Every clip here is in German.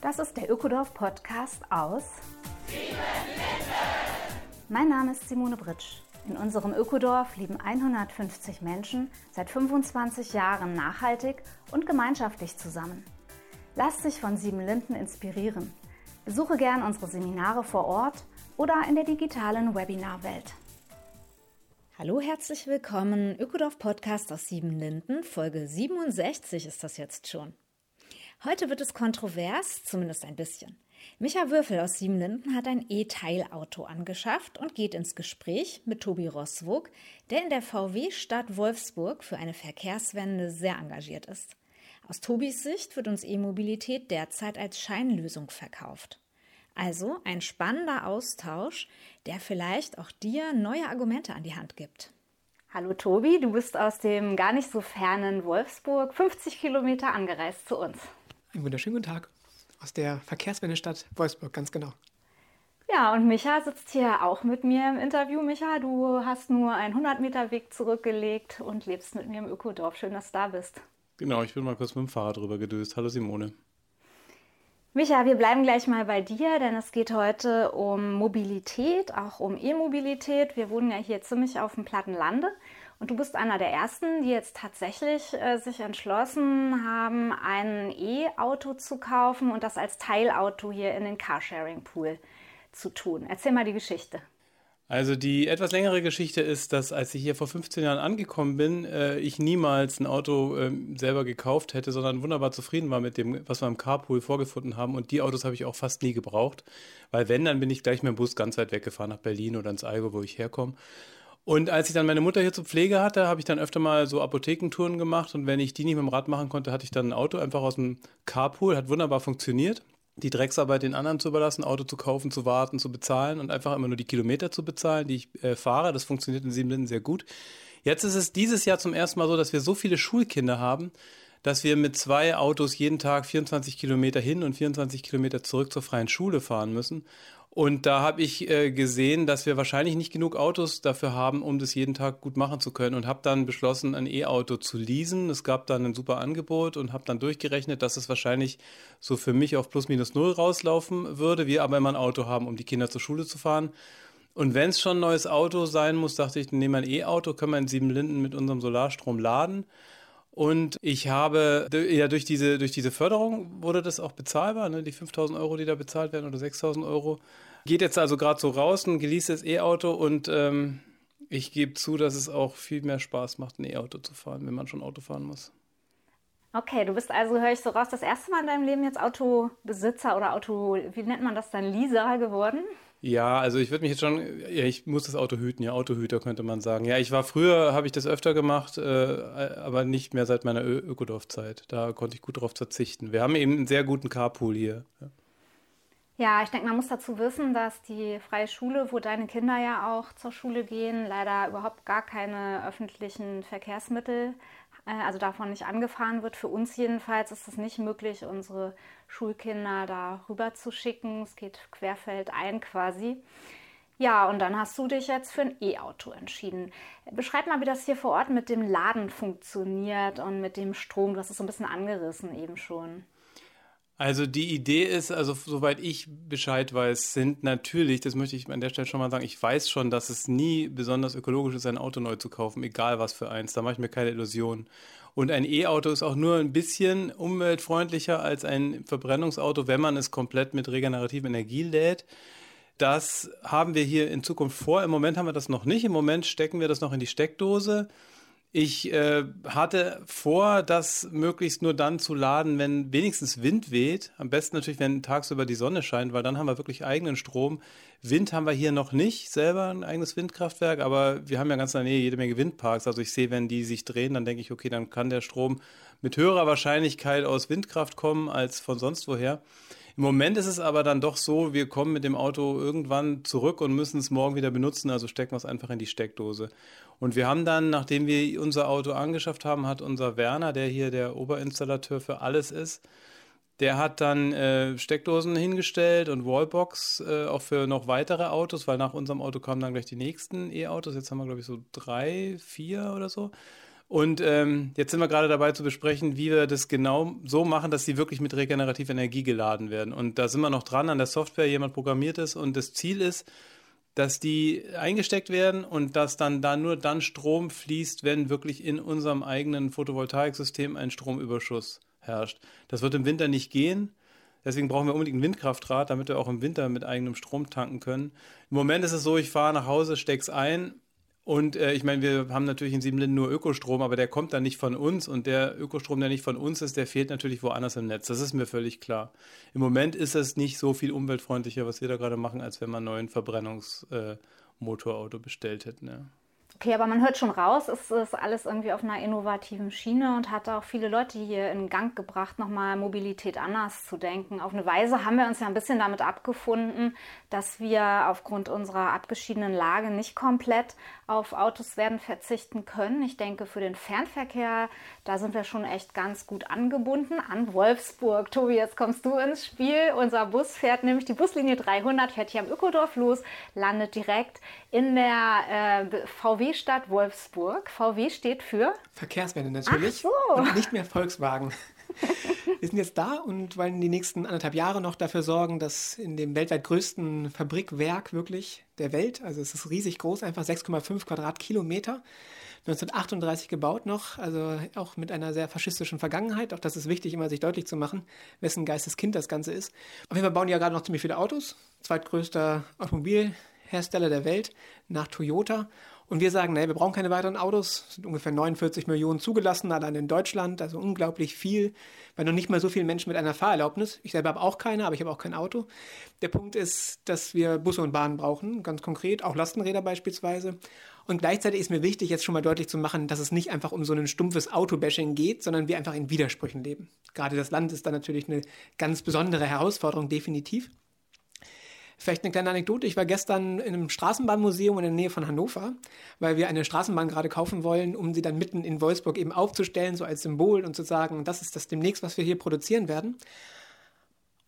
Das ist der Ökodorf Podcast aus Mein Name ist Simone Britsch. In unserem Ökodorf leben 150 Menschen seit 25 Jahren nachhaltig und gemeinschaftlich zusammen. Lasst sich von Sieben Linden inspirieren. Besuche gern unsere Seminare vor Ort oder in der digitalen Webinarwelt. Hallo, herzlich willkommen. Ökodorf Podcast aus Sieben Linden. Folge 67 ist das jetzt schon. Heute wird es kontrovers, zumindest ein bisschen. Micha Würfel aus Siebenlinden hat ein E-Teilauto angeschafft und geht ins Gespräch mit Tobi Rosswog, der in der VW-Stadt Wolfsburg für eine Verkehrswende sehr engagiert ist. Aus Tobis Sicht wird uns E-Mobilität derzeit als Scheinlösung verkauft. Also ein spannender Austausch, der vielleicht auch dir neue Argumente an die Hand gibt. Hallo Tobi, du bist aus dem gar nicht so fernen Wolfsburg 50 Kilometer angereist zu uns. Einen wunderschönen guten Tag aus der Verkehrswendestadt Wolfsburg, ganz genau. Ja, und Micha sitzt hier auch mit mir im Interview. Micha, du hast nur einen 100 Meter Weg zurückgelegt und lebst mit mir im Ökodorf. Schön, dass du da bist. Genau, ich bin mal kurz mit dem Fahrrad drüber gedöst. Hallo Simone. Micha, wir bleiben gleich mal bei dir, denn es geht heute um Mobilität, auch um E-Mobilität. Wir wohnen ja hier ziemlich auf dem platten Lande und du bist einer der ersten, die jetzt tatsächlich äh, sich entschlossen haben, ein E-Auto zu kaufen und das als Teilauto hier in den Carsharing-Pool zu tun. Erzähl mal die Geschichte. Also die etwas längere Geschichte ist, dass als ich hier vor 15 Jahren angekommen bin, äh, ich niemals ein Auto äh, selber gekauft hätte, sondern wunderbar zufrieden war mit dem, was wir im Carpool vorgefunden haben. Und die Autos habe ich auch fast nie gebraucht, weil wenn, dann bin ich gleich mit dem Bus ganz weit weggefahren nach Berlin oder ins Allgäu, wo ich herkomme. Und als ich dann meine Mutter hier zur Pflege hatte, habe ich dann öfter mal so Apothekentouren gemacht. Und wenn ich die nicht mit dem Rad machen konnte, hatte ich dann ein Auto einfach aus dem Carpool. Hat wunderbar funktioniert. Die Drecksarbeit den anderen zu überlassen, Auto zu kaufen, zu warten, zu bezahlen und einfach immer nur die Kilometer zu bezahlen, die ich äh, fahre. Das funktioniert in Siebenlinden sehr gut. Jetzt ist es dieses Jahr zum ersten Mal so, dass wir so viele Schulkinder haben, dass wir mit zwei Autos jeden Tag 24 Kilometer hin und 24 Kilometer zurück zur freien Schule fahren müssen. Und da habe ich äh, gesehen, dass wir wahrscheinlich nicht genug Autos dafür haben, um das jeden Tag gut machen zu können. Und habe dann beschlossen, ein E-Auto zu leasen. Es gab dann ein super Angebot und habe dann durchgerechnet, dass es wahrscheinlich so für mich auf plus minus null rauslaufen würde. Wir aber immer ein Auto haben, um die Kinder zur Schule zu fahren. Und wenn es schon ein neues Auto sein muss, dachte ich, nehmen wir ein E-Auto, können wir in Siebenlinden mit unserem Solarstrom laden. Und ich habe, ja, durch diese, durch diese Förderung wurde das auch bezahlbar, ne? die 5000 Euro, die da bezahlt werden oder 6000 Euro. Geht jetzt also gerade so raus, ein geleastes E-Auto und ähm, ich gebe zu, dass es auch viel mehr Spaß macht, ein E-Auto zu fahren, wenn man schon Auto fahren muss. Okay, du bist also, höre ich so raus, das erste Mal in deinem Leben jetzt Autobesitzer oder Auto, wie nennt man das dann, Leaser geworden? Ja, also ich würde mich jetzt schon, ja, ich muss das Auto hüten, ja, Autohüter könnte man sagen. Ja, ich war früher, habe ich das öfter gemacht, äh, aber nicht mehr seit meiner Ökodorf-Zeit. Da konnte ich gut darauf verzichten. Wir haben eben einen sehr guten Carpool hier. Ja. Ja, ich denke, man muss dazu wissen, dass die freie Schule, wo deine Kinder ja auch zur Schule gehen, leider überhaupt gar keine öffentlichen Verkehrsmittel äh, also davon nicht angefahren wird. Für uns jedenfalls ist es nicht möglich, unsere Schulkinder da rüber zu schicken. Es geht querfeldein quasi. Ja, und dann hast du dich jetzt für ein E-Auto entschieden. Beschreib mal, wie das hier vor Ort mit dem Laden funktioniert und mit dem Strom. Du hast es so ein bisschen angerissen eben schon. Also die Idee ist, also soweit ich Bescheid weiß, sind natürlich, das möchte ich an der Stelle schon mal sagen, ich weiß schon, dass es nie besonders ökologisch ist, ein Auto neu zu kaufen, egal was für eins. Da mache ich mir keine Illusionen. Und ein E-Auto ist auch nur ein bisschen umweltfreundlicher als ein Verbrennungsauto, wenn man es komplett mit regenerativer Energie lädt. Das haben wir hier in Zukunft vor. Im Moment haben wir das noch nicht. Im Moment stecken wir das noch in die Steckdose. Ich äh, hatte vor, das möglichst nur dann zu laden, wenn wenigstens Wind weht. Am besten natürlich, wenn tagsüber die Sonne scheint, weil dann haben wir wirklich eigenen Strom. Wind haben wir hier noch nicht, selber ein eigenes Windkraftwerk, aber wir haben ja ganz in der Nähe jede Menge Windparks. Also ich sehe, wenn die sich drehen, dann denke ich, okay, dann kann der Strom mit höherer Wahrscheinlichkeit aus Windkraft kommen als von sonst woher. Im Moment ist es aber dann doch so, wir kommen mit dem Auto irgendwann zurück und müssen es morgen wieder benutzen, also stecken wir es einfach in die Steckdose. Und wir haben dann, nachdem wir unser Auto angeschafft haben, hat unser Werner, der hier der Oberinstallateur für alles ist, der hat dann äh, Steckdosen hingestellt und Wallbox äh, auch für noch weitere Autos, weil nach unserem Auto kamen dann gleich die nächsten E-Autos. Jetzt haben wir, glaube ich, so drei, vier oder so. Und ähm, jetzt sind wir gerade dabei zu besprechen, wie wir das genau so machen, dass sie wirklich mit regenerativer Energie geladen werden. Und da sind wir noch dran an der Software, jemand programmiert ist. Und das Ziel ist, dass die eingesteckt werden und dass dann da nur dann Strom fließt, wenn wirklich in unserem eigenen Photovoltaiksystem ein Stromüberschuss herrscht. Das wird im Winter nicht gehen. Deswegen brauchen wir unbedingt ein Windkraftrad, damit wir auch im Winter mit eigenem Strom tanken können. Im Moment ist es so, ich fahre nach Hause, stecke es ein und äh, ich meine, wir haben natürlich in Siebenlinden nur Ökostrom, aber der kommt dann nicht von uns und der Ökostrom, der nicht von uns ist, der fehlt natürlich woanders im Netz. Das ist mir völlig klar. Im Moment ist es nicht so viel umweltfreundlicher, was wir da gerade machen, als wenn man einen neuen Verbrennungsmotorauto äh, bestellt hätten. Ja. Okay, aber man hört schon raus, es ist alles irgendwie auf einer innovativen Schiene und hat auch viele Leute hier in Gang gebracht, nochmal Mobilität anders zu denken. Auf eine Weise haben wir uns ja ein bisschen damit abgefunden, dass wir aufgrund unserer abgeschiedenen Lage nicht komplett auf Autos werden verzichten können. Ich denke, für den Fernverkehr, da sind wir schon echt ganz gut angebunden an Wolfsburg. Tobi, jetzt kommst du ins Spiel. Unser Bus fährt nämlich die Buslinie 300, fährt hier am Ökodorf los, landet direkt in der äh, VW-Stadt Wolfsburg. VW steht für Verkehrswende natürlich. Ach so. Und nicht mehr Volkswagen. Wir sind jetzt da und wollen die nächsten anderthalb Jahre noch dafür sorgen, dass in dem weltweit größten Fabrikwerk wirklich der Welt, also es ist riesig groß, einfach 6,5 Quadratkilometer, 1938 gebaut noch, also auch mit einer sehr faschistischen Vergangenheit. Auch das ist wichtig, immer sich deutlich zu machen, wessen Geisteskind das Ganze ist. Auf jeden Fall bauen die ja gerade noch ziemlich viele Autos. Zweitgrößter Automobilhersteller der Welt nach Toyota. Und wir sagen, nee, wir brauchen keine weiteren Autos. Es sind ungefähr 49 Millionen zugelassen, allein in Deutschland, also unglaublich viel, weil noch nicht mal so viele Menschen mit einer Fahrerlaubnis. Ich selber habe auch keine, aber ich habe auch kein Auto. Der Punkt ist, dass wir Busse und Bahnen brauchen, ganz konkret, auch Lastenräder beispielsweise. Und gleichzeitig ist mir wichtig, jetzt schon mal deutlich zu machen, dass es nicht einfach um so ein stumpfes Autobashing geht, sondern wir einfach in Widersprüchen leben. Gerade das Land ist da natürlich eine ganz besondere Herausforderung, definitiv. Vielleicht eine kleine Anekdote. Ich war gestern in einem Straßenbahnmuseum in der Nähe von Hannover, weil wir eine Straßenbahn gerade kaufen wollen, um sie dann mitten in Wolfsburg eben aufzustellen, so als Symbol und zu sagen, das ist das demnächst, was wir hier produzieren werden.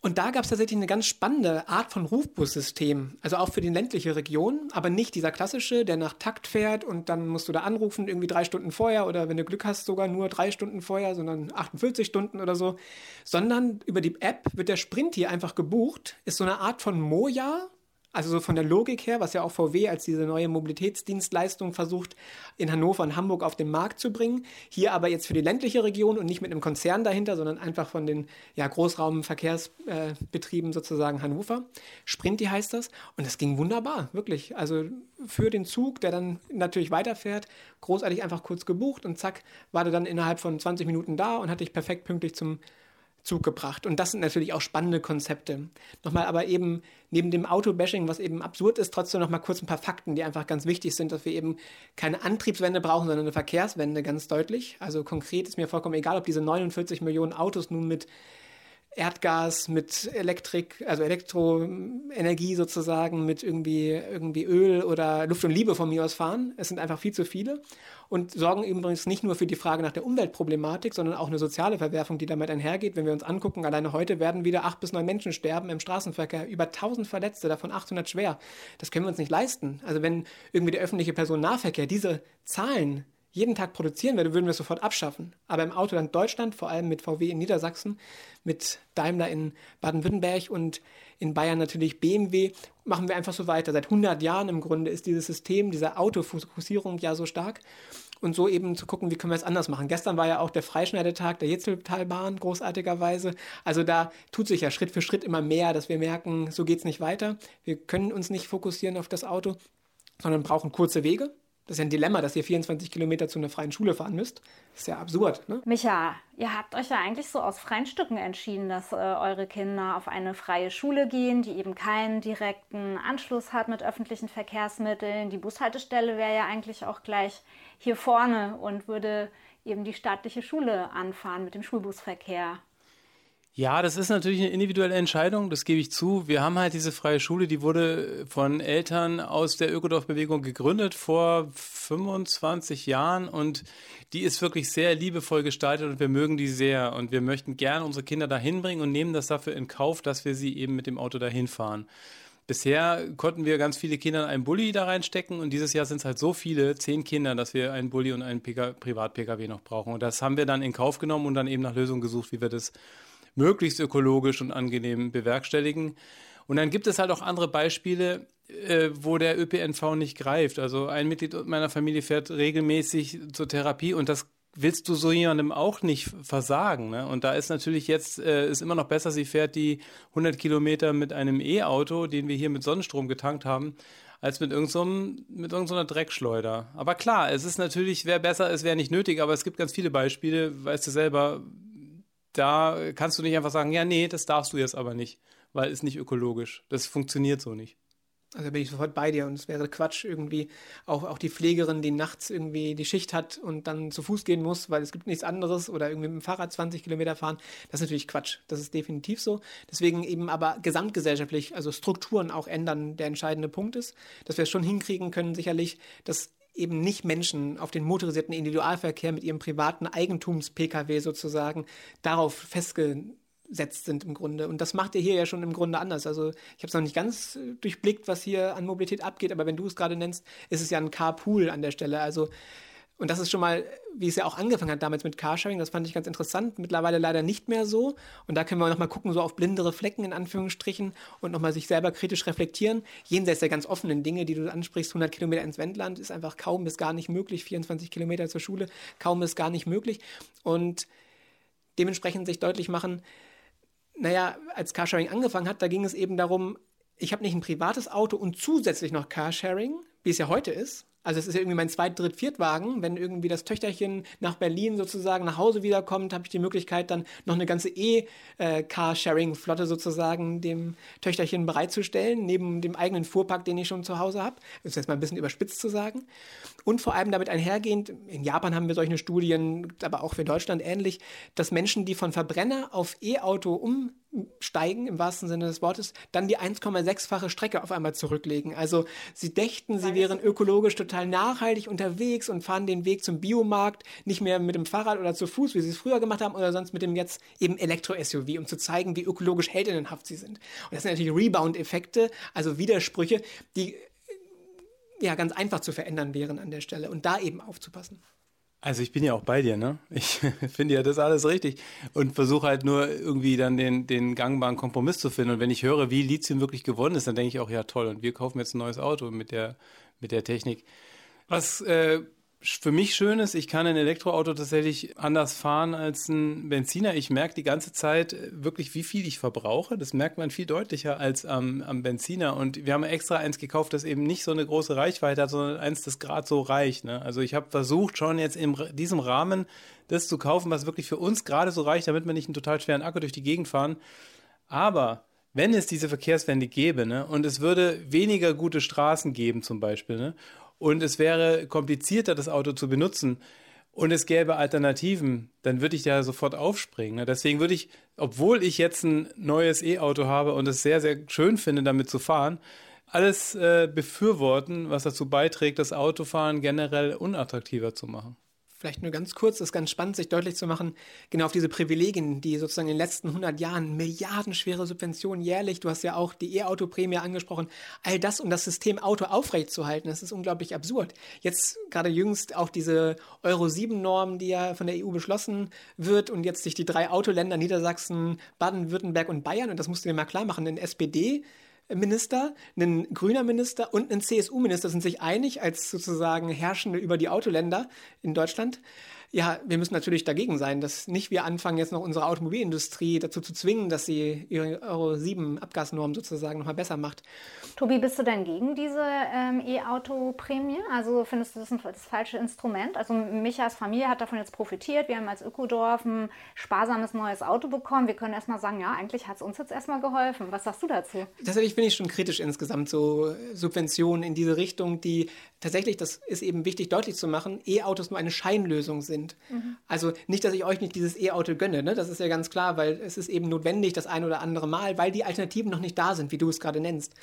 Und da gab es tatsächlich eine ganz spannende Art von Rufbussystem, also auch für die ländliche Region, aber nicht dieser klassische, der nach Takt fährt und dann musst du da anrufen, irgendwie drei Stunden vorher oder wenn du Glück hast, sogar nur drei Stunden vorher, sondern 48 Stunden oder so, sondern über die App wird der Sprint hier einfach gebucht, ist so eine Art von Moja, also so von der Logik her, was ja auch VW als diese neue Mobilitätsdienstleistung versucht, in Hannover und Hamburg auf den Markt zu bringen. Hier aber jetzt für die ländliche Region und nicht mit einem Konzern dahinter, sondern einfach von den ja, Großraumverkehrsbetrieben sozusagen Hannover. Sprinti heißt das. Und das ging wunderbar, wirklich. Also für den Zug, der dann natürlich weiterfährt, großartig einfach kurz gebucht und zack, war der dann innerhalb von 20 Minuten da und hatte ich perfekt pünktlich zum Zug gebracht. Und das sind natürlich auch spannende Konzepte. Nochmal aber eben neben dem Autobashing, was eben absurd ist, trotzdem nochmal kurz ein paar Fakten, die einfach ganz wichtig sind, dass wir eben keine Antriebswende brauchen, sondern eine Verkehrswende ganz deutlich. Also konkret ist mir vollkommen egal, ob diese 49 Millionen Autos nun mit Erdgas, mit Elektrik, also Elektroenergie sozusagen, mit irgendwie, irgendwie Öl oder Luft und Liebe von mir aus fahren. Es sind einfach viel zu viele und sorgen übrigens nicht nur für die Frage nach der Umweltproblematik, sondern auch eine soziale Verwerfung, die damit einhergeht. Wenn wir uns angucken, alleine heute werden wieder acht bis neun Menschen sterben im Straßenverkehr, über 1000 Verletzte, davon 800 schwer. Das können wir uns nicht leisten. Also wenn irgendwie der öffentliche Personennahverkehr diese Zahlen jeden Tag produzieren würde, würden wir es sofort abschaffen. Aber im Autoland Deutschland, vor allem mit VW in Niedersachsen, mit Daimler in Baden-Württemberg und in Bayern natürlich BMW, machen wir einfach so weiter. Seit 100 Jahren im Grunde ist dieses System, diese Autofokussierung ja so stark. Und so eben zu gucken, wie können wir es anders machen. Gestern war ja auch der Freischneidetag der Jetzeltalbahn, großartigerweise. Also da tut sich ja Schritt für Schritt immer mehr, dass wir merken, so geht es nicht weiter. Wir können uns nicht fokussieren auf das Auto, sondern brauchen kurze Wege. Das ist ja ein Dilemma, dass ihr 24 Kilometer zu einer freien Schule fahren müsst. Das ist ja absurd. Ne? Micha, ihr habt euch ja eigentlich so aus freien Stücken entschieden, dass äh, eure Kinder auf eine freie Schule gehen, die eben keinen direkten Anschluss hat mit öffentlichen Verkehrsmitteln. Die Bushaltestelle wäre ja eigentlich auch gleich hier vorne und würde eben die staatliche Schule anfahren mit dem Schulbusverkehr. Ja, das ist natürlich eine individuelle Entscheidung, das gebe ich zu. Wir haben halt diese freie Schule, die wurde von Eltern aus der Ökodorf-Bewegung gegründet vor 25 Jahren und die ist wirklich sehr liebevoll gestaltet und wir mögen die sehr und wir möchten gerne unsere Kinder dahin bringen und nehmen das dafür in Kauf, dass wir sie eben mit dem Auto dahin fahren. Bisher konnten wir ganz viele Kinder in einen Bulli da reinstecken und dieses Jahr sind es halt so viele, zehn Kinder, dass wir einen Bulli und einen Privat-Pkw noch brauchen. Und das haben wir dann in Kauf genommen und dann eben nach Lösungen gesucht, wie wir das möglichst ökologisch und angenehm bewerkstelligen. Und dann gibt es halt auch andere Beispiele, äh, wo der ÖPNV nicht greift. Also ein Mitglied meiner Familie fährt regelmäßig zur Therapie und das willst du so jemandem auch nicht versagen. Ne? Und da ist natürlich jetzt äh, ist immer noch besser, sie fährt die 100 Kilometer mit einem E-Auto, den wir hier mit Sonnenstrom getankt haben, als mit irgendeiner mit irgendeiner Dreckschleuder. Aber klar, es ist natürlich, wäre besser, es wäre nicht nötig, aber es gibt ganz viele Beispiele, weißt du selber, da kannst du nicht einfach sagen, ja, nee, das darfst du jetzt aber nicht, weil es nicht ökologisch. Das funktioniert so nicht. Also bin ich sofort bei dir und es wäre Quatsch irgendwie auch, auch die Pflegerin, die nachts irgendwie die Schicht hat und dann zu Fuß gehen muss, weil es gibt nichts anderes oder irgendwie mit dem Fahrrad 20 Kilometer fahren. Das ist natürlich Quatsch. Das ist definitiv so. Deswegen eben aber gesamtgesellschaftlich, also Strukturen auch ändern, der entscheidende Punkt ist, dass wir es schon hinkriegen können, sicherlich, dass eben nicht Menschen auf den motorisierten Individualverkehr mit ihrem privaten Eigentums-Pkw sozusagen darauf festge setzt sind im Grunde. Und das macht ihr hier ja schon im Grunde anders. Also ich habe es noch nicht ganz äh, durchblickt, was hier an Mobilität abgeht, aber wenn du es gerade nennst, ist es ja ein Carpool an der Stelle. Also und das ist schon mal, wie es ja auch angefangen hat damals mit Carsharing, das fand ich ganz interessant. Mittlerweile leider nicht mehr so. Und da können wir nochmal gucken, so auf blindere Flecken in Anführungsstrichen und nochmal sich selber kritisch reflektieren. Jenseits der ganz offenen Dinge, die du ansprichst, 100 Kilometer ins Wendland ist einfach kaum bis gar nicht möglich. 24 Kilometer zur Schule, kaum bis gar nicht möglich. Und dementsprechend sich deutlich machen, naja, als Carsharing angefangen hat, da ging es eben darum, ich habe nicht ein privates Auto und zusätzlich noch Carsharing, wie es ja heute ist, also es ist ja irgendwie mein zweit, dritt, viertwagen. Wenn irgendwie das Töchterchen nach Berlin sozusagen nach Hause wiederkommt, habe ich die Möglichkeit, dann noch eine ganze E-Carsharing-Flotte sozusagen dem Töchterchen bereitzustellen, neben dem eigenen Fuhrpark, den ich schon zu Hause habe. Ist jetzt mal ein bisschen überspitzt zu sagen. Und vor allem damit einhergehend, in Japan haben wir solche Studien, aber auch für Deutschland ähnlich, dass Menschen, die von Verbrenner auf E-Auto um steigen, im wahrsten Sinne des Wortes, dann die 1,6-fache Strecke auf einmal zurücklegen. Also sie dächten, sie wären ökologisch total nachhaltig unterwegs und fahren den Weg zum Biomarkt nicht mehr mit dem Fahrrad oder zu Fuß, wie sie es früher gemacht haben, oder sonst mit dem jetzt eben Elektro-SUV, um zu zeigen, wie ökologisch heldinnenhaft sie sind. Und das sind natürlich Rebound-Effekte, also Widersprüche, die ja ganz einfach zu verändern wären an der Stelle und da eben aufzupassen. Also ich bin ja auch bei dir, ne? Ich finde ja das alles richtig und versuche halt nur irgendwie dann den, den gangbaren Kompromiss zu finden. Und wenn ich höre, wie Lithium wirklich gewonnen ist, dann denke ich auch, ja toll, und wir kaufen jetzt ein neues Auto mit der, mit der Technik. Was äh, für mich schön ist, ich kann ein Elektroauto tatsächlich anders fahren als ein Benziner. Ich merke die ganze Zeit wirklich, wie viel ich verbrauche. Das merkt man viel deutlicher als am, am Benziner. Und wir haben extra eins gekauft, das eben nicht so eine große Reichweite hat, sondern eins, das gerade so reicht. Ne? Also ich habe versucht, schon jetzt in diesem Rahmen das zu kaufen, was wirklich für uns gerade so reicht, damit wir nicht einen total schweren Akku durch die Gegend fahren. Aber wenn es diese Verkehrswende gäbe ne, und es würde weniger gute Straßen geben zum Beispiel ne, und es wäre komplizierter, das Auto zu benutzen und es gäbe Alternativen, dann würde ich da sofort aufspringen. Ne? Deswegen würde ich, obwohl ich jetzt ein neues E-Auto habe und es sehr, sehr schön finde, damit zu fahren, alles äh, befürworten, was dazu beiträgt, das Autofahren generell unattraktiver zu machen vielleicht nur ganz kurz, ist ganz spannend, sich deutlich zu machen, genau auf diese Privilegien, die sozusagen in den letzten 100 Jahren milliardenschwere Subventionen jährlich, du hast ja auch die E-Auto-Prämie angesprochen, all das, um das System Auto aufrechtzuerhalten, das ist unglaublich absurd. Jetzt gerade jüngst auch diese Euro-7-Norm, die ja von der EU beschlossen wird und jetzt sich die drei Autoländer Niedersachsen, Baden-Württemberg und Bayern, und das musst du dir mal klar machen, in SPD Minister, ein grüner Minister und ein CSU-Minister sind sich einig als sozusagen Herrschende über die Autoländer in Deutschland. Ja, wir müssen natürlich dagegen sein, dass nicht wir anfangen, jetzt noch unsere Automobilindustrie dazu zu zwingen, dass sie ihre Euro 7 Abgasnorm sozusagen nochmal besser macht. Tobi, bist du denn gegen diese ähm, E-Auto-Prämie? Also findest du das ein, das falsche Instrument? Also Michas Familie hat davon jetzt profitiert. Wir haben als Ökodorf ein sparsames neues Auto bekommen. Wir können erstmal sagen, ja, eigentlich hat es uns jetzt erstmal geholfen. Was sagst du dazu? Tatsächlich bin ich schon kritisch insgesamt, so Subventionen in diese Richtung, die tatsächlich, das ist eben wichtig deutlich zu machen, E-Autos nur eine Scheinlösung sind sind. Mhm. Also nicht, dass ich euch nicht dieses E-Auto gönne, ne? das ist ja ganz klar, weil es ist eben notwendig das ein oder andere Mal, weil die Alternativen noch nicht da sind, wie du es gerade nennst.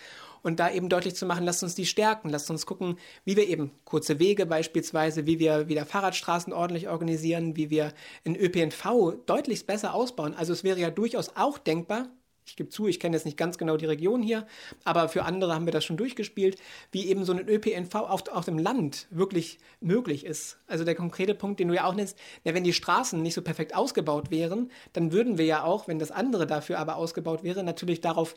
Und da eben deutlich zu machen, lasst uns die stärken, lasst uns gucken, wie wir eben kurze Wege beispielsweise, wie wir wieder Fahrradstraßen ordentlich organisieren, wie wir in ÖPNV deutlich besser ausbauen. Also es wäre ja durchaus auch denkbar, Ich gebe zu, ich kenne jetzt nicht ganz genau die Region hier, aber für andere haben wir das schon durchgespielt, wie eben so ein ÖPNV auf, auf dem Land wirklich möglich ist. Also der konkrete Punkt, den du ja auch nennst, ja, wenn die Straßen nicht so perfekt ausgebaut wären, dann würden wir ja auch, wenn das andere dafür aber ausgebaut wäre, natürlich darauf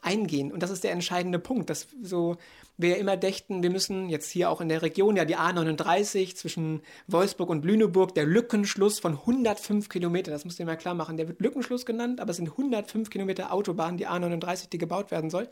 eingehen. Und das ist der entscheidende Punkt, dass so wir immer dächten, wir müssen jetzt hier auch in der Region, ja die A39 zwischen Wolfsburg und Lüneburg, der Lückenschluss von 105 Kilometer, das musst du dir mal klar machen, der wird Lückenschluss genannt, aber es sind 105 Kilometer Autobahn, die A39, die gebaut werden soll.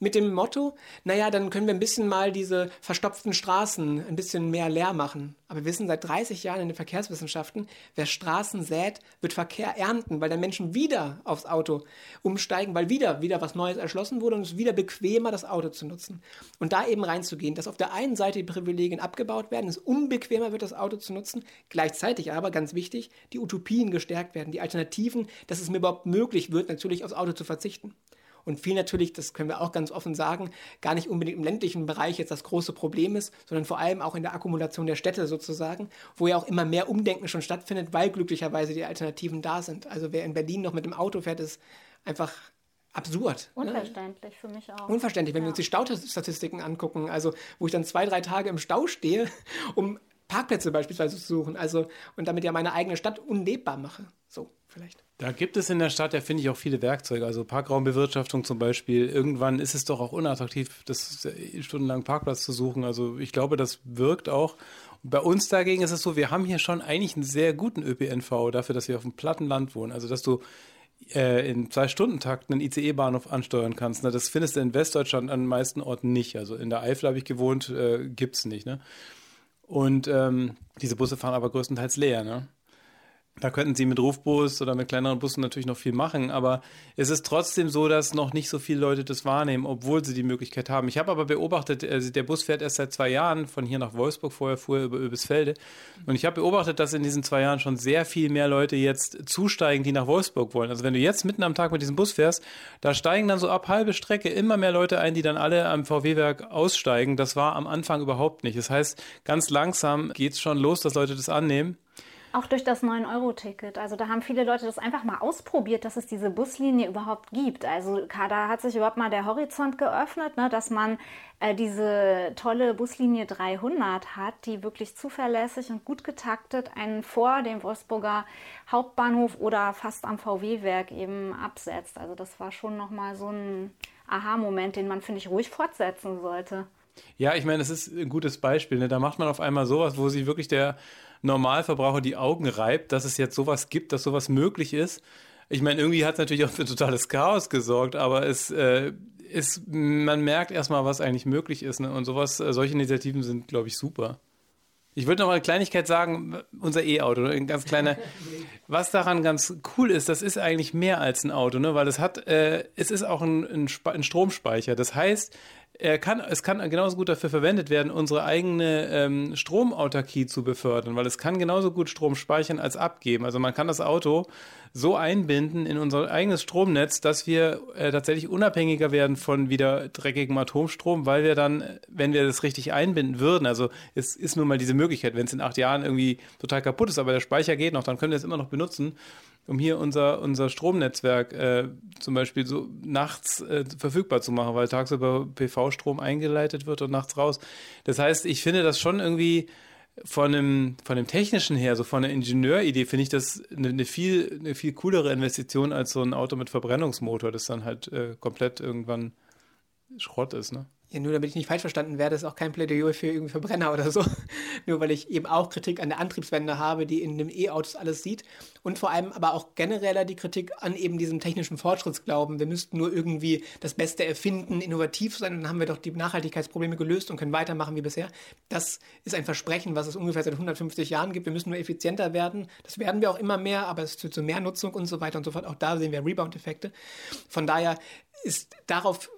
Mit dem Motto, naja, dann können wir ein bisschen mal diese verstopften Straßen ein bisschen mehr leer machen. Aber wir wissen seit 30 Jahren in den Verkehrswissenschaften, wer Straßen sät, wird Verkehr ernten, weil dann Menschen wieder aufs Auto umsteigen, weil wieder, wieder was Neues erschlossen wurde und es ist wieder bequemer, das Auto zu nutzen. Und da eben reinzugehen, dass auf der einen Seite die Privilegien abgebaut werden, es unbequemer wird, das Auto zu nutzen, gleichzeitig aber, ganz wichtig, die Utopien gestärkt werden, die Alternativen, dass es mir überhaupt möglich wird, natürlich aufs Auto zu verzichten. Und viel natürlich, das können wir auch ganz offen sagen, gar nicht unbedingt im ländlichen Bereich jetzt das große Problem ist, sondern vor allem auch in der Akkumulation der Städte sozusagen, wo ja auch immer mehr Umdenken schon stattfindet, weil glücklicherweise die Alternativen da sind. Also wer in Berlin noch mit dem Auto fährt, ist einfach absurd. Ne? Unverständlich ne? für mich auch. Unverständlich, wenn ja. wir uns die Staustatistiken angucken, also wo ich dann zwei, drei Tage im Stau stehe, um Parkplätze beispielsweise zu suchen, also und damit ja meine eigene Stadt unlebbar mache. So, vielleicht. Da gibt es in der Stadt ja, finde ich, auch viele Werkzeuge. Also Parkraumbewirtschaftung zum Beispiel. Irgendwann ist es doch auch unattraktiv, das stundenlang Parkplatz zu suchen. Also ich glaube, das wirkt auch. Bei uns dagegen ist es so, wir haben hier schon eigentlich einen sehr guten ÖPNV dafür, dass wir auf dem platten Land wohnen. Also dass du äh, in zwei Stunden Takt einen ICE-Bahnhof ansteuern kannst. Ne? Das findest du in Westdeutschland an den meisten Orten nicht. Also in der Eifel habe ich gewohnt, äh, gibt es nicht. Ne? Und ähm, diese Busse fahren aber größtenteils leer. Ne? Da könnten sie mit Rufbus oder mit kleineren Bussen natürlich noch viel machen, aber es ist trotzdem so, dass noch nicht so viele Leute das wahrnehmen, obwohl sie die Möglichkeit haben. Ich habe aber beobachtet, also der Bus fährt erst seit zwei Jahren von hier nach Wolfsburg, vorher fuhr er über Öbisfelde. Und ich habe beobachtet, dass in diesen zwei Jahren schon sehr viel mehr Leute jetzt zusteigen, die nach Wolfsburg wollen. Also wenn du jetzt mitten am Tag mit diesem Bus fährst, da steigen dann so ab halbe Strecke immer mehr Leute ein, die dann alle am VW-Werk aussteigen. Das war am Anfang überhaupt nicht. Das heißt, ganz langsam geht es schon los, dass Leute das annehmen. Auch durch das 9-Euro-Ticket. Also da haben viele Leute das einfach mal ausprobiert, dass es diese Buslinie überhaupt gibt. Also da hat sich überhaupt mal der Horizont geöffnet, ne, dass man äh, diese tolle Buslinie 300 hat, die wirklich zuverlässig und gut getaktet einen vor dem Wolfsburger Hauptbahnhof oder fast am VW-Werk eben absetzt. Also das war schon nochmal so ein Aha-Moment, den man, finde ich, ruhig fortsetzen sollte. Ja, ich meine, das ist ein gutes Beispiel. Ne? Da macht man auf einmal sowas, wo sich wirklich der Normalverbraucher die Augen reibt, dass es jetzt sowas gibt, dass sowas möglich ist. Ich meine, irgendwie hat es natürlich auch für totales Chaos gesorgt, aber es äh, ist, man merkt erstmal, was eigentlich möglich ist. Ne? Und sowas, äh, solche Initiativen sind, glaube ich, super. Ich würde noch mal eine Kleinigkeit sagen, unser E-Auto, ein ganz kleiner. Was daran ganz cool ist, das ist eigentlich mehr als ein Auto, ne? weil es hat, äh, es ist auch ein, ein, ein Stromspeicher. Das heißt, er kann, es kann genauso gut dafür verwendet werden, unsere eigene ähm, Stromautarkie zu befördern, weil es kann genauso gut Strom speichern als abgeben. Also man kann das Auto so einbinden in unser eigenes Stromnetz, dass wir äh, tatsächlich unabhängiger werden von wieder dreckigem Atomstrom, weil wir dann, wenn wir das richtig einbinden würden, also es ist nun mal diese Möglichkeit, wenn es in acht Jahren irgendwie total kaputt ist, aber der Speicher geht noch, dann können wir es immer noch benutzen um hier unser, unser Stromnetzwerk äh, zum Beispiel so nachts äh, verfügbar zu machen, weil tagsüber PV-Strom eingeleitet wird und nachts raus. Das heißt, ich finde das schon irgendwie von dem, von dem technischen her, so von der Ingenieuridee, finde ich das eine, eine, viel, eine viel coolere Investition als so ein Auto mit Verbrennungsmotor, das dann halt äh, komplett irgendwann Schrott ist, ne? Ja, nur damit ich nicht falsch verstanden werde, ist auch kein Plädoyer für irgendwie Verbrenner oder so. nur weil ich eben auch Kritik an der Antriebswende habe, die in dem E-Autos alles sieht. Und vor allem aber auch genereller die Kritik an eben diesem technischen Fortschrittsglauben. Wir müssten nur irgendwie das Beste erfinden, innovativ sein, dann haben wir doch die Nachhaltigkeitsprobleme gelöst und können weitermachen wie bisher. Das ist ein Versprechen, was es ungefähr seit 150 Jahren gibt. Wir müssen nur effizienter werden. Das werden wir auch immer mehr, aber es führt zu mehr Nutzung und so weiter und so fort. Auch da sehen wir Rebound-Effekte. Von daher ist darauf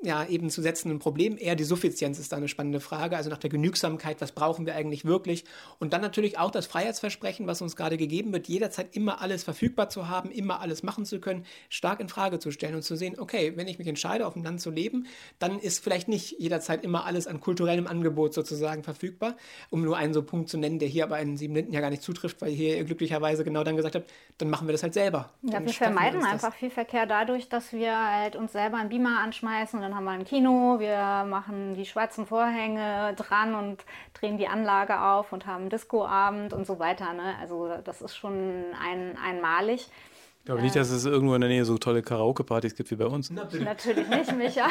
ja, eben zu setzenden Problem. Eher die Suffizienz ist da eine spannende Frage, also nach der Genügsamkeit, was brauchen wir eigentlich wirklich? Und dann natürlich auch das Freiheitsversprechen, was uns gerade gegeben wird, jederzeit immer alles verfügbar zu haben, immer alles machen zu können, stark in Frage zu stellen und zu sehen, okay, wenn ich mich entscheide, auf dem Land zu leben, dann ist vielleicht nicht jederzeit immer alles an kulturellem Angebot sozusagen verfügbar, um nur einen so Punkt zu nennen, der hier aber in sieben Linden ja gar nicht zutrifft, weil hier glücklicherweise genau dann gesagt habt, dann machen wir das halt selber. Ja, wir vermeiden einfach viel Verkehr dadurch, dass wir halt uns selber einen Beamer anschmeißen dann haben wir ein Kino, wir machen die schwarzen Vorhänge dran und drehen die Anlage auf und haben Discoabend und so weiter. Ne? Also das ist schon ein, einmalig. Ich glaube nicht, dass es irgendwo in der Nähe so tolle Karaoke-Partys gibt wie bei uns. Natürlich, Natürlich nicht, Micha.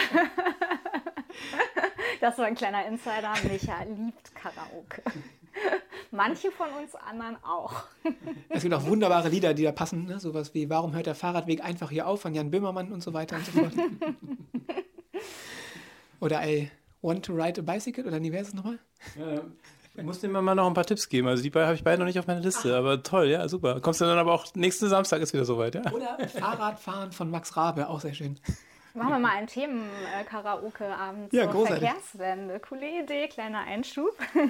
das war ein kleiner Insider. Micha liebt Karaoke. Manche von uns anderen auch. Es gibt auch wunderbare Lieder, die da passen. Ne? Sowas wie Warum hört der Fahrradweg einfach hier auf von Jan Böhmermann und so weiter und so fort. Oder I want to ride a bicycle? Oder nee, wer ist es nochmal? Ja, ich muss dir mal noch ein paar Tipps geben. Also die beiden habe ich beide noch nicht auf meiner Liste, Ach. aber toll, ja, super. Kommst du dann aber auch nächsten Samstag ist wieder soweit, ja? Oder Fahrradfahren von Max Rabe, auch sehr schön. Machen wir mal einen Themen-Karaoke-Abend ja, zur großartig. Verkehrswende. Coole Idee, kleiner Einschub.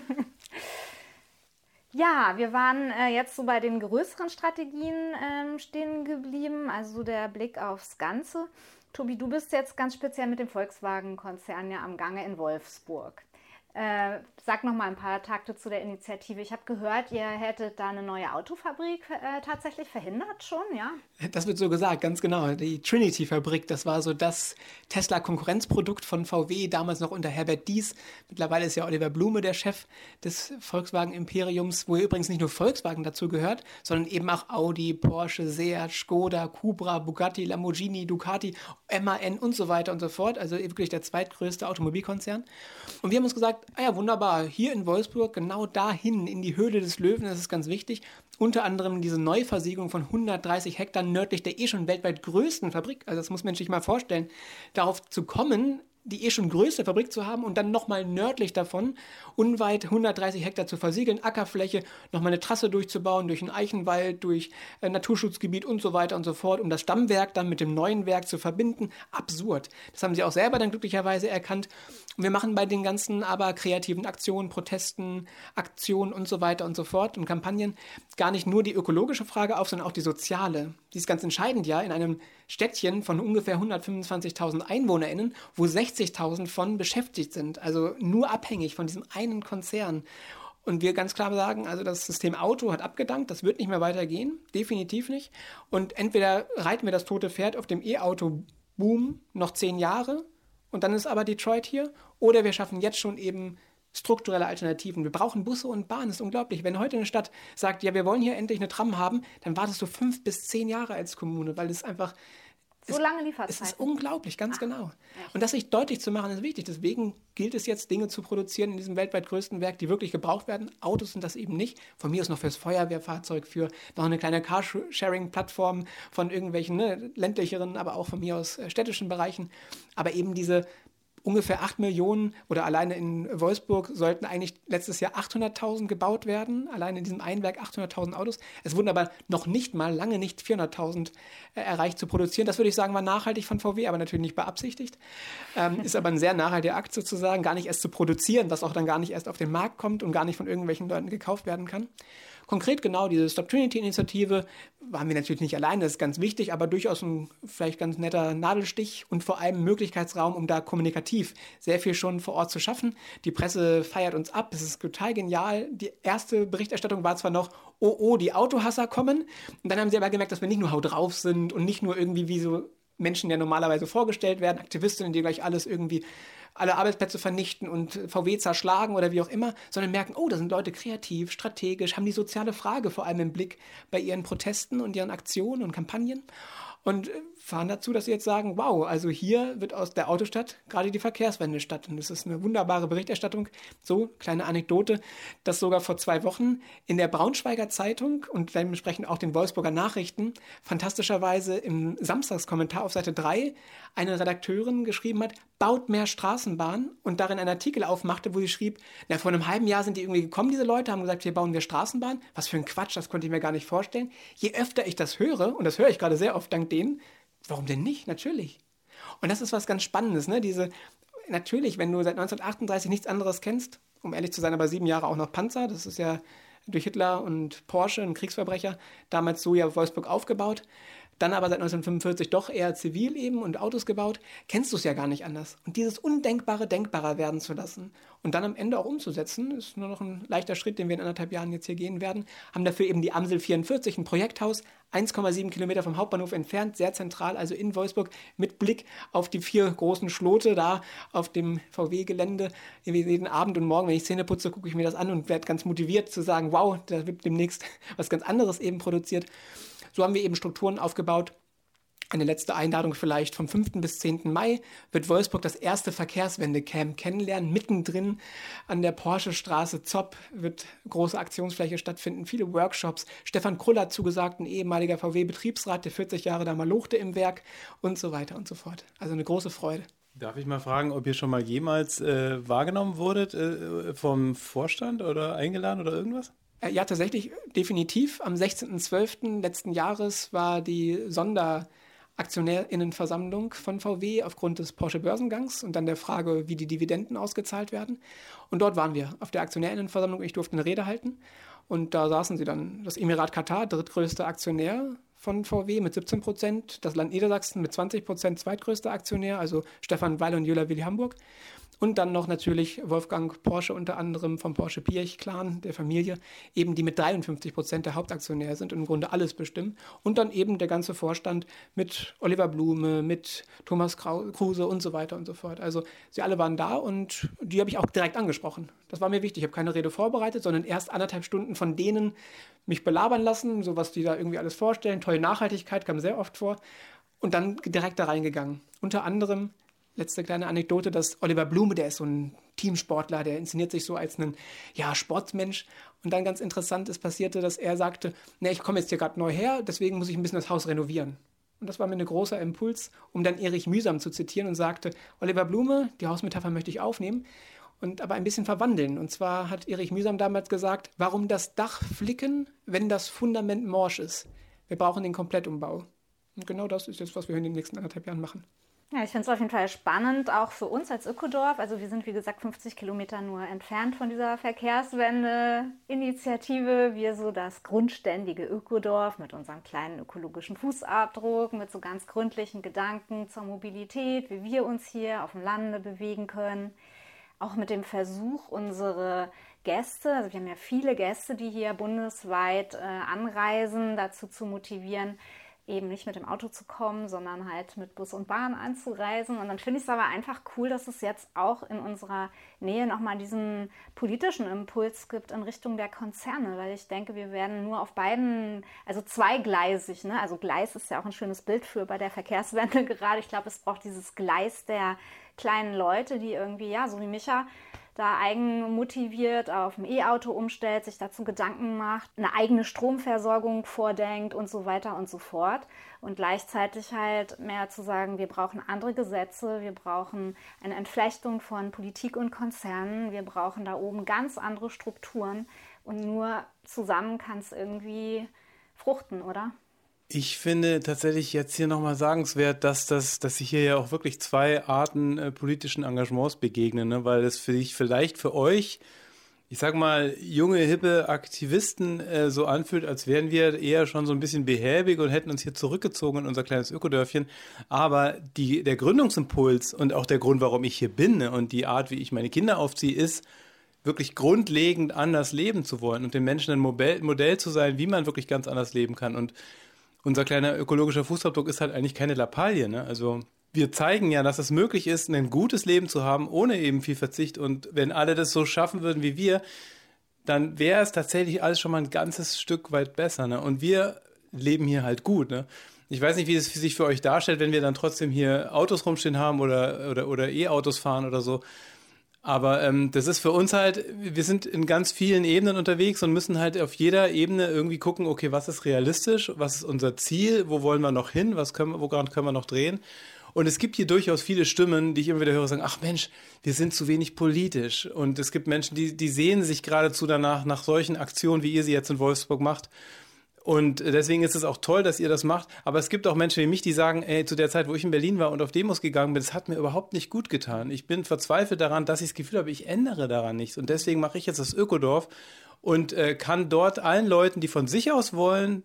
Ja, wir waren äh, jetzt so bei den größeren Strategien ähm, stehen geblieben, also der Blick aufs Ganze. Tobi, du bist jetzt ganz speziell mit dem Volkswagen-Konzern ja am Gange in Wolfsburg. Äh, sag noch mal ein paar Takte zu der Initiative. Ich habe gehört, ihr hättet da eine neue Autofabrik äh, tatsächlich verhindert schon, ja? Das wird so gesagt, ganz genau. Die Trinity-Fabrik, das war so das Tesla-Konkurrenzprodukt von VW, damals noch unter Herbert Dies. Mittlerweile ist ja Oliver Blume der Chef des Volkswagen-Imperiums, wo übrigens nicht nur Volkswagen dazu gehört, sondern eben auch Audi, Porsche, Seat, Skoda, Cupra, Bugatti, Lamborghini, Ducati, MAN und so weiter und so fort. Also wirklich der zweitgrößte Automobilkonzern. Und wir haben uns gesagt, ah ja, wunderbar, hier in Wolfsburg, genau dahin, in die Höhle des Löwen, das ist ganz wichtig. Unter anderem diese Neuversiegelung von 130 Hektar nördlich der eh schon weltweit größten Fabrik. Also das muss man sich mal vorstellen. Darauf zu kommen, die eh schon größte Fabrik zu haben und dann nochmal nördlich davon, unweit 130 Hektar zu versiegeln, Ackerfläche, nochmal eine Trasse durchzubauen, durch einen Eichenwald, durch ein Naturschutzgebiet und so weiter und so fort, um das Stammwerk dann mit dem neuen Werk zu verbinden. Absurd. Das haben sie auch selber dann glücklicherweise erkannt. Und wir machen bei den ganzen aber kreativen Aktionen, Protesten, Aktionen und so weiter und so fort und Kampagnen gar nicht nur die ökologische Frage auf, sondern auch die soziale. Die ist ganz entscheidend ja in einem Städtchen von ungefähr 125.000 EinwohnerInnen, wo 60.000 von beschäftigt sind, also nur abhängig von diesem einen Konzern. Und wir ganz klar sagen, also das System Auto hat abgedankt, das wird nicht mehr weitergehen, definitiv nicht. Und entweder reiten wir das tote Pferd auf dem E-Auto-Boom noch zehn Jahre und dann ist aber Detroit hier, oder wir schaffen jetzt schon eben strukturelle Alternativen. Wir brauchen Busse und Bahnen. Das ist unglaublich. Wenn heute eine Stadt sagt, ja, wir wollen hier endlich eine Tram haben, dann wartest du fünf bis zehn Jahre als Kommune, weil es einfach so lange Lieferzeit. Es ist unglaublich, ganz Ach, genau. Echt? Und das sich deutlich zu machen, ist wichtig. Deswegen gilt es jetzt, Dinge zu produzieren in diesem weltweit größten Werk, die wirklich gebraucht werden. Autos sind das eben nicht. Von mir aus noch fürs Feuerwehrfahrzeug, für noch eine kleine Carsharing-Plattform von irgendwelchen ne, ländlicheren, aber auch von mir aus äh, städtischen Bereichen. Aber eben diese ungefähr 8 Millionen oder alleine in Wolfsburg sollten eigentlich letztes Jahr 800.000 gebaut werden. Alleine in diesem Einwerk 800.000 Autos. Es wurden aber noch nicht mal, lange nicht 400.000 äh, erreicht zu produzieren. Das würde ich sagen, war nachhaltig von VW, aber natürlich nicht beabsichtigt. Ähm, ist aber ein sehr nachhaltiger Akt sozusagen, gar nicht erst zu produzieren, was auch dann gar nicht erst auf den Markt kommt und gar nicht von irgendwelchen Leuten gekauft werden kann. Konkret genau diese Stop Trinity-Initiative waren wir natürlich nicht allein, das ist ganz wichtig, aber durchaus ein vielleicht ganz netter Nadelstich und vor allem Möglichkeitsraum, um da kommunikativ sehr viel schon vor Ort zu schaffen. Die Presse feiert uns ab, es ist total genial. Die erste Berichterstattung war zwar noch, oh oh, die Autohasser kommen. Und dann haben sie aber gemerkt, dass wir nicht nur haut drauf sind und nicht nur irgendwie wie so Menschen ja normalerweise vorgestellt werden, Aktivistinnen, die gleich alles irgendwie alle Arbeitsplätze vernichten und VW zerschlagen oder wie auch immer, sondern merken, oh, da sind Leute kreativ, strategisch, haben die soziale Frage vor allem im Blick bei ihren Protesten und ihren Aktionen und Kampagnen. Und fahren dazu, dass sie jetzt sagen, wow, also hier wird aus der Autostadt gerade die Verkehrswende statt. Und das ist eine wunderbare Berichterstattung. So, kleine Anekdote, dass sogar vor zwei Wochen in der Braunschweiger Zeitung und dementsprechend auch den Wolfsburger Nachrichten fantastischerweise im Samstagskommentar auf Seite 3 eine Redakteurin geschrieben hat, baut mehr Straßenbahn und darin einen Artikel aufmachte, wo sie schrieb, na, vor einem halben Jahr sind die irgendwie gekommen, diese Leute, haben gesagt, hier bauen wir Straßenbahn. Was für ein Quatsch, das konnte ich mir gar nicht vorstellen. Je öfter ich das höre, und das höre ich gerade sehr oft dank denen, warum denn nicht? Natürlich. Und das ist was ganz Spannendes, ne? Diese, natürlich, wenn du seit 1938 nichts anderes kennst, um ehrlich zu sein, aber sieben Jahre auch noch Panzer, das ist ja durch Hitler und Porsche, ein Kriegsverbrecher, damals so ja Wolfsburg aufgebaut dann aber seit 1945 doch eher zivil eben und Autos gebaut, kennst du es ja gar nicht anders. Und dieses Undenkbare denkbarer werden zu lassen und dann am Ende auch umzusetzen, ist nur noch ein leichter Schritt, den wir in anderthalb Jahren jetzt hier gehen werden, haben dafür eben die Amsel 44, ein Projekthaus, 1,7 Kilometer vom Hauptbahnhof entfernt, sehr zentral, also in Wolfsburg, mit Blick auf die vier großen Schlote da auf dem VW-Gelände. Jeden Abend und Morgen, wenn ich Zähne putze, gucke ich mir das an und werde ganz motiviert zu sagen, wow, da wird demnächst was ganz anderes eben produziert. So haben wir eben Strukturen aufgebaut. Eine letzte Einladung vielleicht vom 5. bis 10. Mai wird Wolfsburg das erste Verkehrswende-Camp kennenlernen. Mittendrin an der Porsche-Straße Zopp wird große Aktionsfläche stattfinden, viele Workshops. Stefan Krull hat zugesagt, ein ehemaliger VW-Betriebsrat, der 40 Jahre da mal lochte im Werk und so weiter und so fort. Also eine große Freude. Darf ich mal fragen, ob ihr schon mal jemals äh, wahrgenommen wurdet äh, vom Vorstand oder eingeladen oder irgendwas? Äh, ja, tatsächlich, definitiv. Am 16.12. letzten Jahres war die Sonderaktionärinnenversammlung von VW aufgrund des Porsche Börsengangs und dann der Frage, wie die Dividenden ausgezahlt werden. Und dort waren wir auf der Aktionärinnenversammlung. Ich durfte eine Rede halten. Und da saßen sie dann, das Emirat Katar, drittgrößter Aktionär von VW mit 17 Prozent, das Land Niedersachsen mit 20 Prozent, zweitgrößter Aktionär, also Stefan Weil und Jüller Willi Hamburg. Und dann noch natürlich Wolfgang Porsche unter anderem vom Porsche Piech-Clan, der Familie, eben die mit 53 Prozent der Hauptaktionäre sind und im Grunde alles bestimmen. Und dann eben der ganze Vorstand mit Oliver Blume, mit Thomas Kruse und so weiter und so fort. Also sie alle waren da und die habe ich auch direkt angesprochen. Das war mir wichtig. Ich habe keine Rede vorbereitet, sondern erst anderthalb Stunden von denen mich belabern lassen, so was die da irgendwie alles vorstellen. Tolle Nachhaltigkeit kam sehr oft vor. Und dann direkt da reingegangen. Unter anderem letzte kleine Anekdote, dass Oliver Blume, der ist so ein Teamsportler, der inszeniert sich so als ein ja, Sportsmensch. Und dann ganz interessant ist passierte, dass er sagte, ne, ich komme jetzt hier gerade neu her, deswegen muss ich ein bisschen das Haus renovieren. Und das war mir ein großer Impuls, um dann Erich Mühsam zu zitieren und sagte, Oliver Blume, die Hausmetapher möchte ich aufnehmen und aber ein bisschen verwandeln. Und zwar hat Erich Mühsam damals gesagt, warum das Dach flicken, wenn das Fundament morsch ist? Wir brauchen den Komplettumbau. Und genau das ist jetzt, was wir in den nächsten anderthalb Jahren machen. Ja, ich finde es auf jeden Fall spannend, auch für uns als Ökodorf. Also wir sind, wie gesagt, 50 Kilometer nur entfernt von dieser Verkehrswende-Initiative. Wir so das grundständige Ökodorf mit unserem kleinen ökologischen Fußabdruck, mit so ganz gründlichen Gedanken zur Mobilität, wie wir uns hier auf dem Lande bewegen können. Auch mit dem Versuch, unsere Gäste, also wir haben ja viele Gäste, die hier bundesweit äh, anreisen, dazu zu motivieren, eben nicht mit dem Auto zu kommen, sondern halt mit Bus und Bahn anzureisen. Und dann finde ich es aber einfach cool, dass es jetzt auch in unserer Nähe nochmal diesen politischen Impuls gibt in Richtung der Konzerne, weil ich denke, wir werden nur auf beiden, also zweigleisig, ne? also Gleis ist ja auch ein schönes Bild für bei der Verkehrswende gerade. Ich glaube, es braucht dieses Gleis der kleinen Leute, die irgendwie, ja, so wie Micha, da eigenmotiviert auf ein E-Auto umstellt, sich dazu Gedanken macht, eine eigene Stromversorgung vordenkt und so weiter und so fort. Und gleichzeitig halt mehr zu sagen, wir brauchen andere Gesetze, wir brauchen eine Entflechtung von Politik und Konzernen, wir brauchen da oben ganz andere Strukturen und nur zusammen kann es irgendwie fruchten, oder? Ich finde tatsächlich jetzt hier nochmal sagenswert, dass, das, dass sich hier ja auch wirklich zwei Arten äh, politischen Engagements begegnen, ne? weil es für dich vielleicht für euch, ich sag mal, junge, hippe Aktivisten äh, so anfühlt, als wären wir eher schon so ein bisschen behäbig und hätten uns hier zurückgezogen in unser kleines Ökodörfchen. Aber die, der Gründungsimpuls und auch der Grund, warum ich hier bin ne? und die Art, wie ich meine Kinder aufziehe, ist, wirklich grundlegend anders leben zu wollen und den Menschen ein Modell, Modell zu sein, wie man wirklich ganz anders leben kann. Und unser kleiner ökologischer Fußabdruck ist halt eigentlich keine Lappalie. Ne? Also wir zeigen ja, dass es möglich ist, ein gutes Leben zu haben, ohne eben viel Verzicht. Und wenn alle das so schaffen würden wie wir, dann wäre es tatsächlich alles schon mal ein ganzes Stück weit besser. Ne? Und wir leben hier halt gut. Ne? Ich weiß nicht, wie es sich für euch darstellt, wenn wir dann trotzdem hier Autos rumstehen haben oder, oder, oder E-Autos fahren oder so. Aber ähm, das ist für uns halt, wir sind in ganz vielen Ebenen unterwegs und müssen halt auf jeder Ebene irgendwie gucken, okay, was ist realistisch, was ist unser Ziel, wo wollen wir noch hin, was können, woran können wir noch drehen. Und es gibt hier durchaus viele Stimmen, die ich immer wieder höre, sagen, ach Mensch, wir sind zu wenig politisch. Und es gibt Menschen, die, die sehen sich geradezu danach, nach solchen Aktionen, wie ihr sie jetzt in Wolfsburg macht Und deswegen ist es auch toll, dass ihr das macht. Aber es gibt auch Menschen wie mich, die sagen, ey, zu der Zeit, wo ich in Berlin war und auf Demos gegangen bin, das hat mir überhaupt nicht gut getan. Ich bin verzweifelt daran, dass ich das Gefühl habe, ich ändere daran nichts. Und deswegen mache ich jetzt das Ökodorf und äh, kann dort allen Leuten, die von sich aus wollen,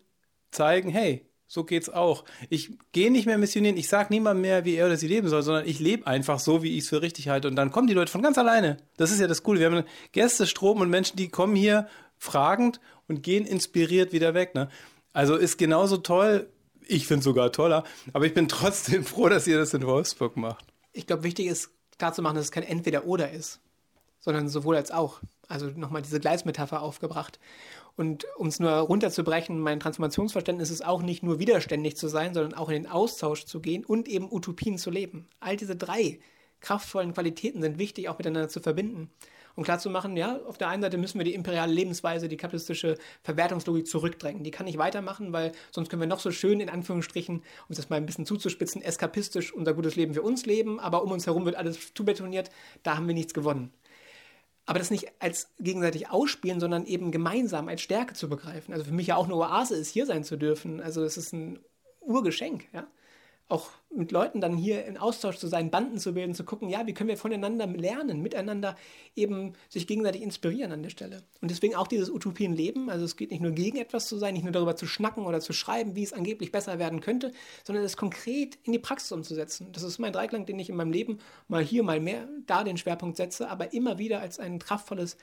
zeigen, hey, so geht's auch. Ich gehe nicht mehr missionieren, ich sage niemandem mehr, wie er oder sie leben soll, sondern ich lebe einfach so, wie ich es für richtig halte. Und dann kommen die Leute von ganz alleine. Das ist ja das Coole. Wir haben Gäste, Strom und Menschen, die kommen hier fragend und gehen inspiriert wieder weg. Ne? Also ist genauso toll. Ich finde sogar toller. Aber ich bin trotzdem froh, dass ihr das in Wolfsburg macht. Ich glaube, wichtig ist klarzumachen, dass es kein Entweder-Oder ist, sondern sowohl als auch. Also nochmal diese Gleismetapher aufgebracht. Und um es nur runterzubrechen, mein Transformationsverständnis ist auch nicht nur widerständig zu sein, sondern auch in den Austausch zu gehen und eben Utopien zu leben. All diese drei kraftvollen Qualitäten sind wichtig, auch miteinander zu verbinden um klarzumachen, ja, auf der einen Seite müssen wir die imperiale Lebensweise, die kapitalistische Verwertungslogik zurückdrängen. Die kann nicht weitermachen, weil sonst können wir noch so schön, in Anführungsstrichen, um es das mal ein bisschen zuzuspitzen, eskapistisch unser gutes Leben für uns leben, aber um uns herum wird alles zubetoniert, da haben wir nichts gewonnen. Aber das nicht als gegenseitig ausspielen, sondern eben gemeinsam als Stärke zu begreifen. Also für mich ja auch eine Oase ist, hier sein zu dürfen. Also es ist ein Urgeschenk, ja auch mit Leuten dann hier in Austausch zu sein, Banden zu bilden, zu gucken, ja, wie können wir voneinander lernen, miteinander eben sich gegenseitig inspirieren an der Stelle. Und deswegen auch dieses Utopienleben, also es geht nicht nur gegen etwas zu sein, nicht nur darüber zu schnacken oder zu schreiben, wie es angeblich besser werden könnte, sondern es konkret in die Praxis umzusetzen. Das ist mein Dreiklang, den ich in meinem Leben mal hier, mal mehr da den Schwerpunkt setze, aber immer wieder als ein kraftvolles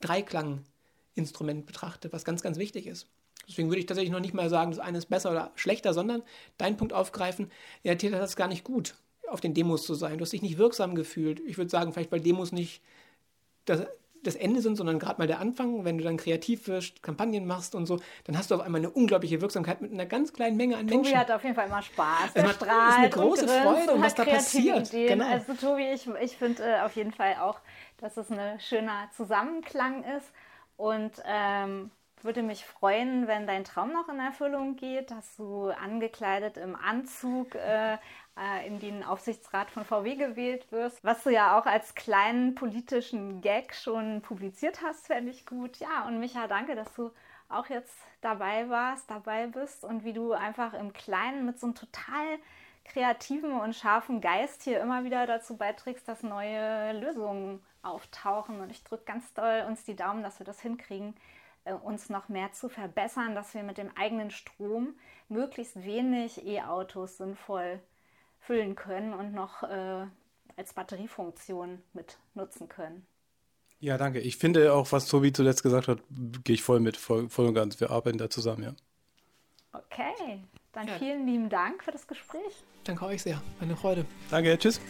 Dreiklang-Instrument betrachte, was ganz, ganz wichtig ist. Deswegen würde ich tatsächlich noch nicht mal sagen, das eine ist besser oder schlechter, sondern deinen Punkt aufgreifen, ja, Täter hat es gar nicht gut, auf den Demos zu sein. Du hast dich nicht wirksam gefühlt. Ich würde sagen, vielleicht weil Demos nicht das, das Ende sind, sondern gerade mal der Anfang. Wenn du dann kreativ wirst, Kampagnen machst und so, dann hast du auf einmal eine unglaubliche Wirksamkeit mit einer ganz kleinen Menge an Tobi Menschen. Tobi hat auf jeden Fall immer Spaß. Strahlt. Das ist eine große Freude, und was da passiert. Genau. Also Tobi, ich, ich finde äh, auf jeden Fall auch, dass es ein schöner Zusammenklang ist. Und ähm, würde mich freuen, wenn dein Traum noch in Erfüllung geht, dass du angekleidet im Anzug äh, äh, in den Aufsichtsrat von VW gewählt wirst, was du ja auch als kleinen politischen Gag schon publiziert hast, fände ich gut. Ja, und Micha, danke, dass du auch jetzt dabei warst, dabei bist und wie du einfach im Kleinen mit so einem total kreativen und scharfen Geist hier immer wieder dazu beiträgst, dass neue Lösungen auftauchen. Und ich drücke ganz doll uns die Daumen, dass wir das hinkriegen, uns noch mehr zu verbessern, dass wir mit dem eigenen Strom möglichst wenig E-Autos sinnvoll füllen können und noch äh, als Batteriefunktion mit nutzen können. Ja, danke. Ich finde auch, was Tobi zuletzt gesagt hat, gehe ich voll mit, voll, voll und ganz. Wir arbeiten da zusammen, ja. Okay, dann ja. vielen lieben Dank für das Gespräch. Danke euch sehr. Eine Freude. Danke, tschüss.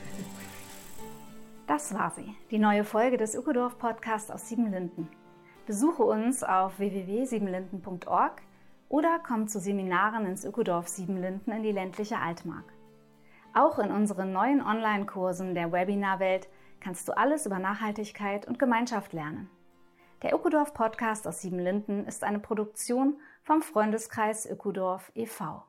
Das war sie, die neue Folge des Ökodorf Podcasts aus Siebenlinden. Besuche uns auf www.siebenlinden.org oder komm zu Seminaren ins Ökodorf Siebenlinden in die ländliche Altmark. Auch in unseren neuen Online-Kursen der Webinarwelt kannst du alles über Nachhaltigkeit und Gemeinschaft lernen. Der Ökodorf Podcast aus Siebenlinden ist eine Produktion vom Freundeskreis Ökodorf e.V.